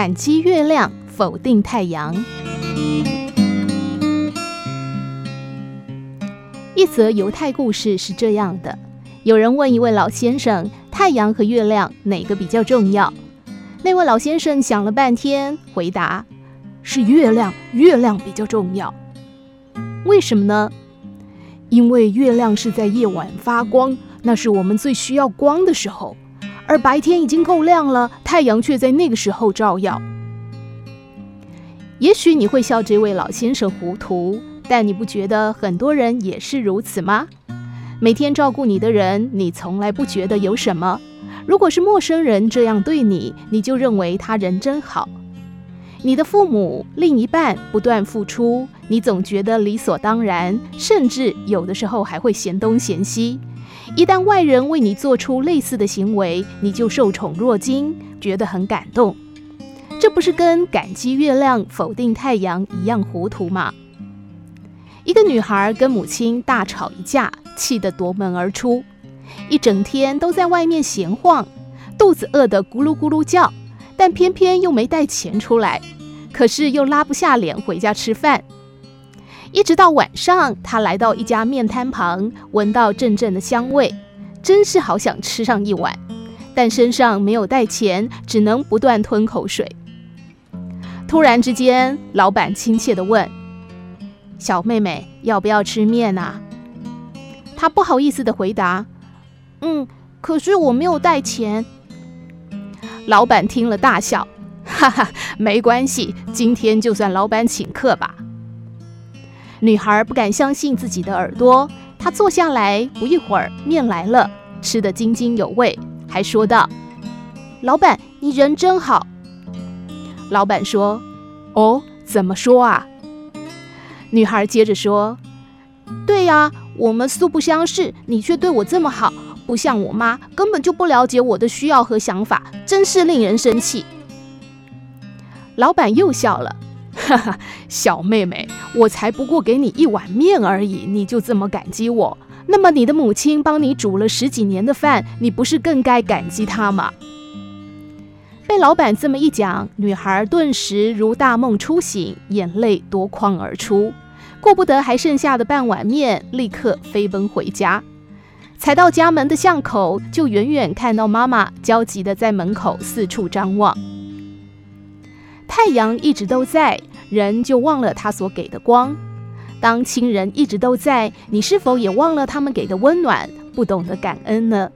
感激月亮，否定太阳。一则犹太故事是这样的：有人问一位老先生，太阳和月亮哪个比较重要？那位老先生想了半天，回答：“是月亮，月亮比较重要。为什么呢？因为月亮是在夜晚发光，那是我们最需要光的时候，而白天已经够亮了，太阳却在那个时候照耀。也许你会笑这位老先生糊涂，但你不觉得很多人也是如此吗？每天照顾你的人，你从来不觉得有什么。”如果是陌生人这样对你，你就认为他人真好。你的父母、另一半不断付出，你总觉得理所当然，甚至有的时候还会嫌东嫌西。一旦外人为你做出类似的行为，你就受宠若惊，觉得很感动。这不是跟感激月亮、否定太阳一样糊涂吗？一个女孩跟母亲大吵一架，气得夺门而出。一整天都在外面闲晃，肚子饿得咕噜咕噜叫，但偏偏又没带钱出来，可是又拉不下脸回家吃饭。一直到晚上，他来到一家面摊旁，闻到阵阵的香味，真是好想吃上一碗，但身上没有带钱，只能不断吞口水。突然之间，老板亲切地问：“小妹妹，要不要吃面啊？”他不好意思地回答。嗯，可是我没有带钱。老板听了大笑，哈哈，没关系，今天就算老板请客吧。女孩不敢相信自己的耳朵，她坐下来，不一会儿，面来了，吃得津津有味，还说道：“老板，你人真好。”老板说：“哦，怎么说啊？”女孩接着说：“对呀，我们素不相识，你却对我这么好。”不像我妈，根本就不了解我的需要和想法，真是令人生气。老板又笑了，哈哈，小妹妹，我才不过给你一碗面而已，你就这么感激我？那么你的母亲帮你煮了十几年的饭，你不是更该感激她吗？被老板这么一讲，女孩顿时如大梦初醒，眼泪夺眶而出，顾不得还剩下的半碗面，立刻飞奔回家。才到家门的巷口，就远远看到妈妈焦急地在门口四处张望。太阳一直都在，人就忘了他所给的光；当亲人一直都在，你是否也忘了他们给的温暖，不懂得感恩呢？